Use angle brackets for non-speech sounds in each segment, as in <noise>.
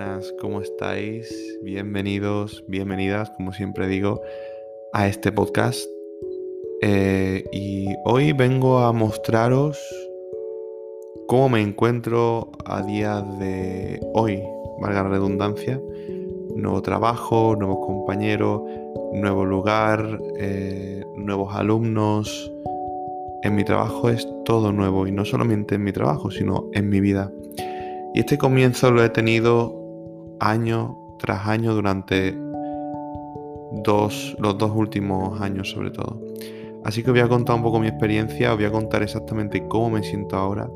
buenas, ¿cómo estáis? Bienvenidos, bienvenidas, como siempre digo, a este podcast. Eh, y hoy vengo a mostraros cómo me encuentro a día de hoy, valga la redundancia. Nuevo trabajo, nuevos compañeros, nuevo lugar, eh, nuevos alumnos. En mi trabajo es todo nuevo y no solamente en mi trabajo, sino en mi vida. Y este comienzo lo he tenido año tras año durante dos, los dos últimos años sobre todo. Así que os voy a contar un poco mi experiencia, os voy a contar exactamente cómo me siento ahora,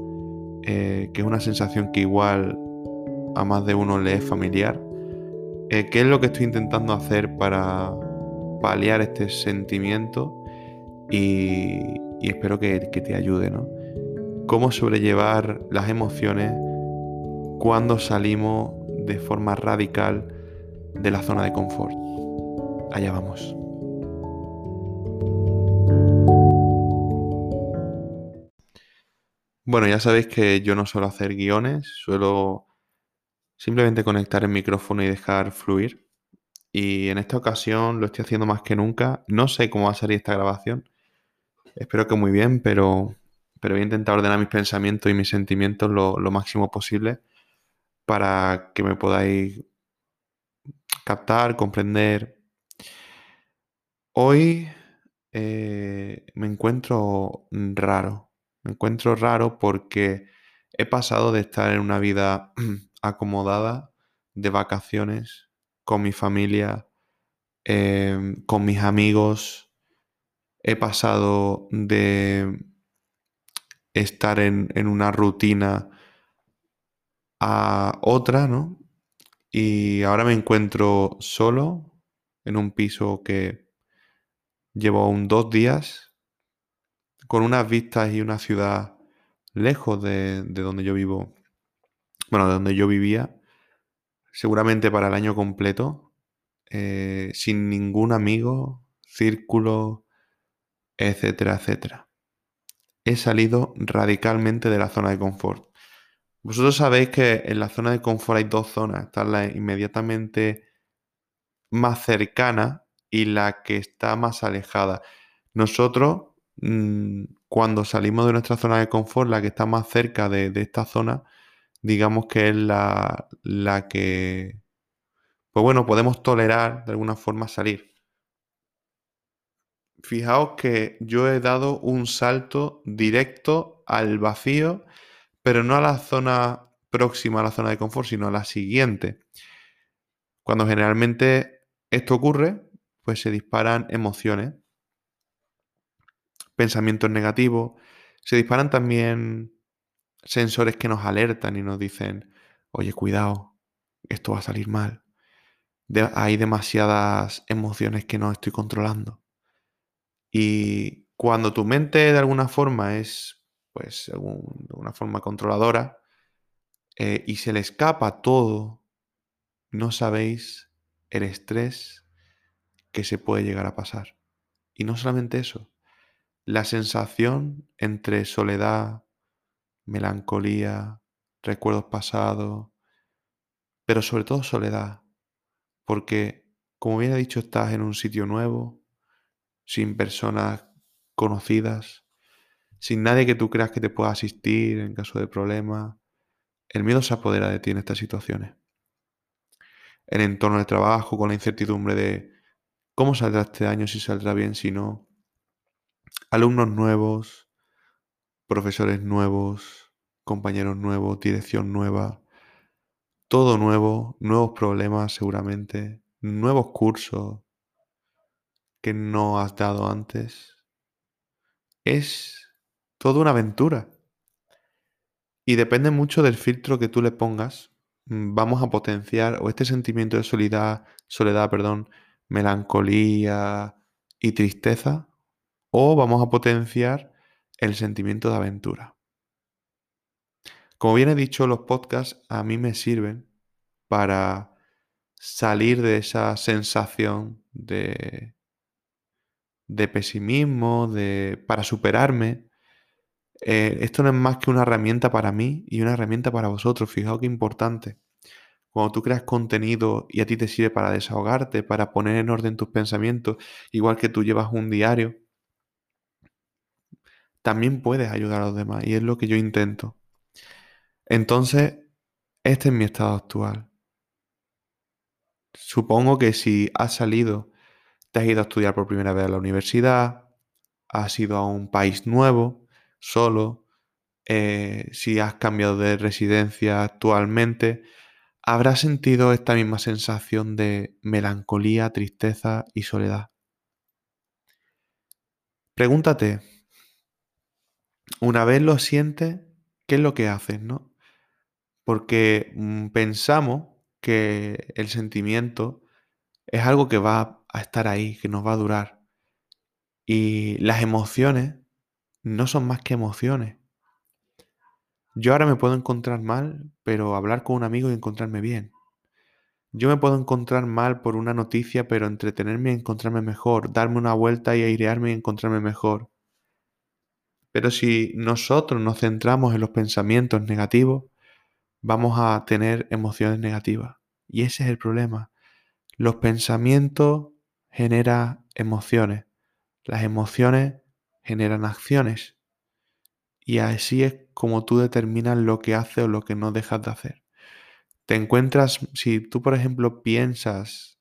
eh, que es una sensación que igual a más de uno le es familiar. Eh, ¿Qué es lo que estoy intentando hacer para paliar este sentimiento? Y, espero que, que te ayude, ¿no? Cómo sobrellevar las emociones cuando salimos de forma radical de la zona de confort. Allá vamos. Bueno, ya sabéis que yo no suelo hacer guiones, suelo simplemente conectar el micrófono y dejar fluir. Y en esta ocasión lo estoy haciendo más que nunca. No sé cómo va a salir esta grabación. Espero que muy bien, pero, pero voy a intentar ordenar mis pensamientos y mis sentimientos lo, lo máximo posible para que me podáis captar, comprender. Hoy eh, me encuentro raro. Me encuentro raro porque he pasado de estar en una vida <clears throat> acomodada, de vacaciones, con mi familia, em, con mis amigos. He pasado de estar en, en una rutina a otra, ¿no? Y ahora me encuentro solo en un piso que llevo un dos días con unas vistas y una ciudad lejos de, donde yo vivo, bueno, de donde yo vivía, seguramente para el año completo, eh, sin ningún amigo, círculo, etcétera, etcétera. He salido radicalmente de la zona de confort. Vosotros sabéis que en la zona de confort hay dos zonas. Está la inmediatamente más cercana y la que está más alejada. Nosotros, mm, cuando salimos de nuestra zona de confort, la que está más cerca de, esta zona, digamos que es la, la que, pues bueno, podemos tolerar de alguna forma salir. Fijaos que yo he dado un salto directo al vacío pero no a la zona próxima a la zona de confort, sino a la siguiente. Cuando generalmente esto ocurre, pues se disparan emociones, pensamientos negativos, se disparan también sensores que nos alertan y nos dicen, oye, cuidado, esto va a salir mal. hay demasiadas emociones que no estoy controlando. Y cuando tu mente de alguna forma es pues de una forma controladora, eh, y se le escapa todo, no sabéis el estrés que se puede llegar a pasar. Y no solamente eso, la sensación entre soledad, melancolía, recuerdos pasados, pero sobre todo soledad, porque, como bien he dicho, estás en un sitio nuevo, sin personas conocidas, sin nadie que tú creas que te pueda asistir en caso de problemas. El miedo se apodera de ti en estas situaciones. El entorno de trabajo, con la incertidumbre de cómo saldrá este año, si saldrá bien, si no. Alumnos nuevos, profesores nuevos, compañeros nuevos, dirección nueva. Todo nuevo, nuevos problemas seguramente, nuevos cursos que no has dado antes. Es toda una aventura. Y depende mucho del filtro que tú le pongas, mm, vamos a potenciar o este sentimiento de soledad, soledad, perdón, melancolía y tristeza, o vamos a potenciar el sentimiento de aventura. Como bien he dicho, los podcasts a mí me sirven para salir de esa sensación de, de pesimismo, de, para superarme, eh, esto no es más que una herramienta para mí y una herramienta para vosotros. Fijaos qué importante. cuando tú creas contenido y a ti te sirve para desahogarte, para poner en orden tus pensamientos, igual que tú llevas un diario, también puedes ayudar a los demás y es lo que yo intento. Entonces, este es mi estado actual. Supongo que si has salido, te has ido a estudiar por primera vez a la universidad, has ido a un país nuevo, solo, eh, si has cambiado de residencia actualmente, habrás sentido esta misma sensación de melancolía, tristeza y soledad. Pregúntate, una vez lo sientes, ¿qué es lo que haces, no? Porque mm, pensamos que el sentimiento es algo que va a estar ahí, que nos va a durar. Y las emociones no son más que emociones. Yo ahora me puedo encontrar mal, pero hablar con un amigo y encontrarme bien. Yo me puedo encontrar mal por una noticia, pero entretenerme y encontrarme mejor, darme una vuelta y airearme y encontrarme mejor. Pero si nosotros nos centramos en los pensamientos negativos, vamos a tener emociones negativas. Y ese es el problema. Los pensamientos generan emociones. Las emociones generan acciones. Y así es como tú determinas lo que haces o lo que no dejas de hacer. Te encuentras, si tú por ejemplo piensas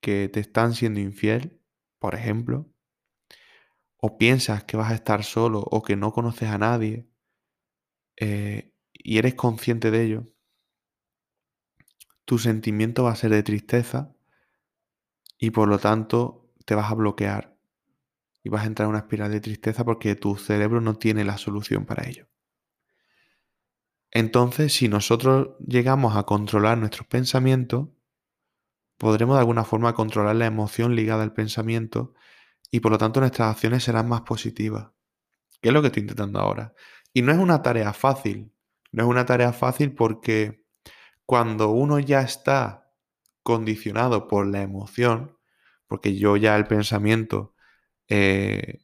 que te están siendo infiel, por ejemplo, o piensas que vas a estar solo o que no conoces a nadie eh, y eres consciente de ello, tu sentimiento va a ser de tristeza y por lo tanto te vas a bloquear y vas a entrar en una espiral de tristeza porque tu cerebro no tiene la solución para ello. Entonces, si nosotros llegamos a controlar nuestros pensamientos, podremos de alguna forma controlar la emoción ligada al pensamiento y por lo tanto nuestras acciones serán más positivas. ¿Qué es lo que estoy intentando ahora? Y no es una tarea fácil. No es una tarea fácil porque cuando uno ya está condicionado por la emoción, porque yo ya el pensamiento, eh,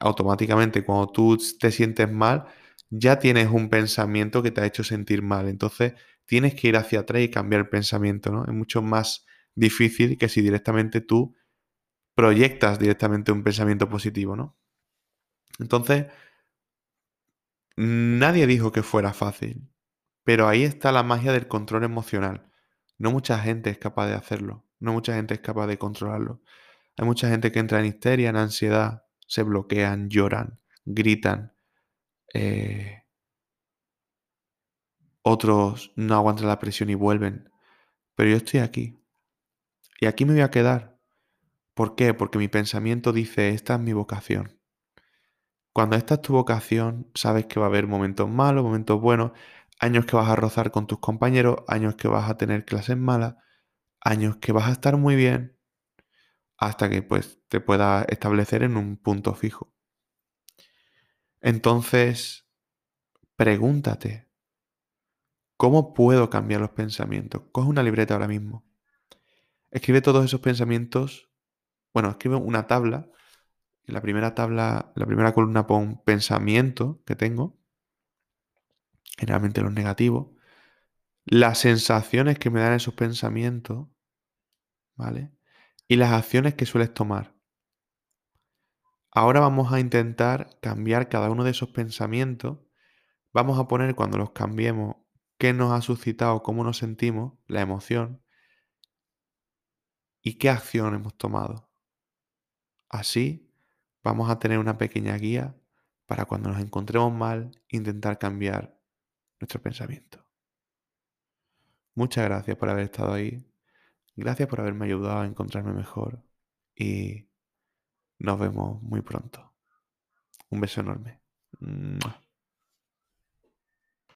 automáticamente cuando tú te sientes mal, ya tienes un pensamiento que te ha hecho sentir mal. Entonces tienes que ir hacia atrás y cambiar el pensamiento, ¿no? Es mucho más difícil que si directamente tú proyectas directamente un pensamiento positivo, ¿no? Entonces, nadie dijo que fuera fácil. Pero ahí está la magia del control emocional. No mucha gente es capaz de hacerlo. No mucha gente es capaz de controlarlo. Hay mucha gente que entra en histeria, en ansiedad, se bloquean, lloran, gritan. Eh, otros no aguantan la presión y vuelven. Pero yo estoy aquí. Y aquí me voy a quedar. ¿Por qué? Porque mi pensamiento dice, esta es mi vocación. Cuando esta es tu vocación, sabes que va a haber momentos malos, momentos buenos, años que vas a rozar con tus compañeros, años que vas a tener clases malas, años que vas a estar muy bien, hasta que pues te puedas establecer en un punto fijo. Entonces, pregúntate, ¿cómo puedo cambiar los pensamientos? Coge una libreta ahora mismo. Escribe todos esos pensamientos. Bueno, escribe una tabla. En la primera tabla, la primera columna pon pensamiento que tengo generalmente los negativos, las sensaciones que me dan esos pensamientos, ¿vale? Y las acciones que sueles tomar. Ahora vamos a intentar cambiar cada uno de esos pensamientos. Vamos a poner cuando los cambiemos qué nos ha suscitado, cómo nos sentimos, la emoción y qué acción hemos tomado. Así vamos a tener una pequeña guía para cuando nos encontremos mal intentar cambiar nuestro pensamiento. Muchas gracias por haber estado ahí. Gracias por haberme ayudado a encontrarme mejor. Y nos vemos muy pronto. Un beso enorme.